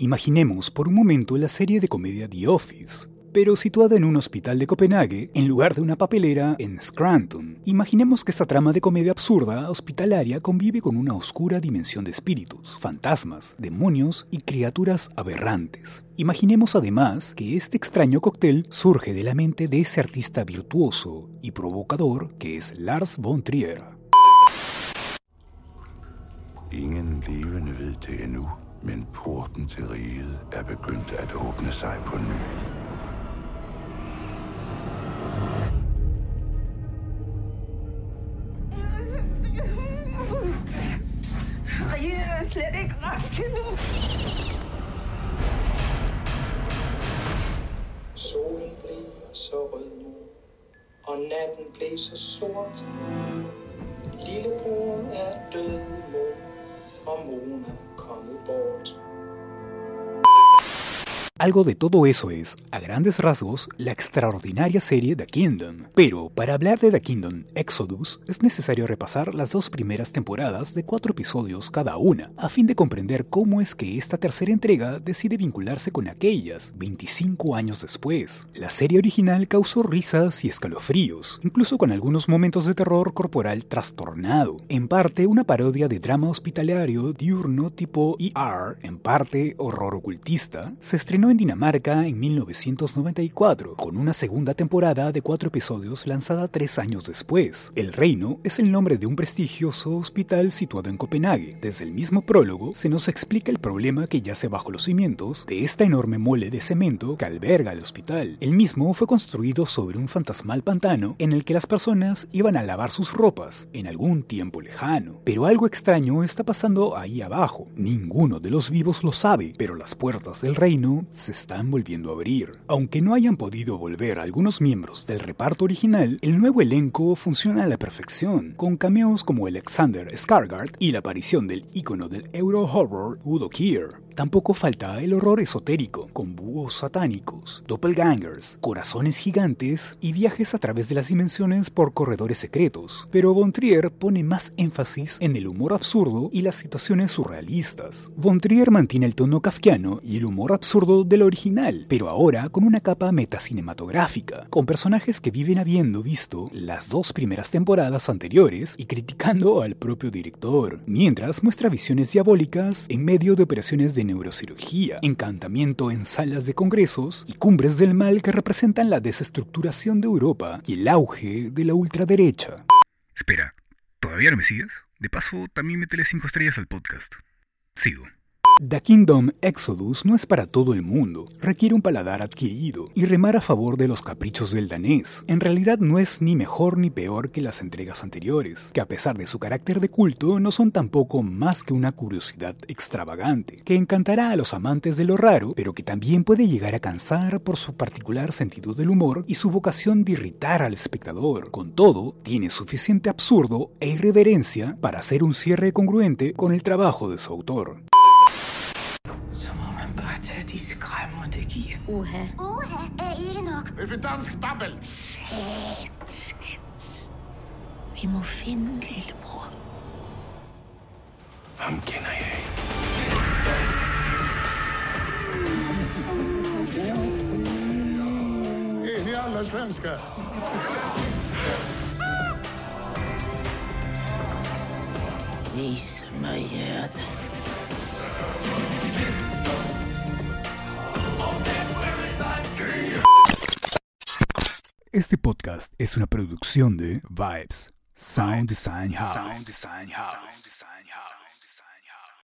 Imaginemos por un momento la serie de comedia The Office, pero situada en un hospital de Copenhague en lugar de una papelera en Scranton. Imaginemos que esta trama de comedia absurda hospitalaria convive con una oscura dimensión de espíritus, fantasmas, demonios y criaturas aberrantes. Imaginemos además que este extraño cóctel surge de la mente de ese artista virtuoso y provocador que es Lars von Trier. Men porten til riget er begyndt at åbne sig på ny. Riget er slet ikke rask endnu. Solen blev så rød nu, og natten blev så sort. Lillebror er død, mor, og Mona on the board. Algo de todo eso es, a grandes rasgos, la extraordinaria serie The Kingdom. Pero para hablar de The Kingdom Exodus es necesario repasar las dos primeras temporadas de cuatro episodios cada una, a fin de comprender cómo es que esta tercera entrega decide vincularse con aquellas 25 años después. La serie original causó risas y escalofríos, incluso con algunos momentos de terror corporal trastornado, en parte una parodia de drama hospitalario diurno tipo ER, en parte horror ocultista, se estrenó en Dinamarca en 1994, con una segunda temporada de cuatro episodios lanzada tres años después. El Reino es el nombre de un prestigioso hospital situado en Copenhague. Desde el mismo prólogo se nos explica el problema que yace bajo los cimientos de esta enorme mole de cemento que alberga el hospital. El mismo fue construido sobre un fantasmal pantano en el que las personas iban a lavar sus ropas en algún tiempo lejano. Pero algo extraño está pasando ahí abajo. Ninguno de los vivos lo sabe, pero las puertas del reino se están volviendo a abrir. Aunque no hayan podido volver algunos miembros del reparto original, el nuevo elenco funciona a la perfección, con cameos como Alexander Skarsgård y la aparición del ícono del Euro Horror Udo Kier. Tampoco falta el horror esotérico, con búhos satánicos, doppelgangers, corazones gigantes y viajes a través de las dimensiones por corredores secretos. Pero Von Trier pone más énfasis en el humor absurdo y las situaciones surrealistas. Von Trier mantiene el tono kafkiano y el humor absurdo del original, pero ahora con una capa metacinematográfica, con personajes que viven habiendo visto las dos primeras temporadas anteriores y criticando al propio director, mientras muestra visiones diabólicas en medio de operaciones de neurocirugía, encantamiento en salas de congresos y cumbres del mal que representan la desestructuración de Europa y el auge de la ultraderecha. Espera, ¿todavía no me sigues? De paso, también métele 5 estrellas al podcast. Sigo. The Kingdom Exodus no es para todo el mundo, requiere un paladar adquirido y remar a favor de los caprichos del danés. En realidad no es ni mejor ni peor que las entregas anteriores, que a pesar de su carácter de culto no son tampoco más que una curiosidad extravagante, que encantará a los amantes de lo raro, pero que también puede llegar a cansar por su particular sentido del humor y su vocación de irritar al espectador. Con todo, tiene suficiente absurdo e irreverencia para hacer un cierre congruente con el trabajo de su autor. Uha. Uha er ikke nok. Hvad for dansk babbel? Satans. Vi må finde lillebror. Ham kender jeg ikke. En i alla svenskar. Vis mig hjertet. Este podcast es una producción de Vibes, Sound Design House. Sound Design House.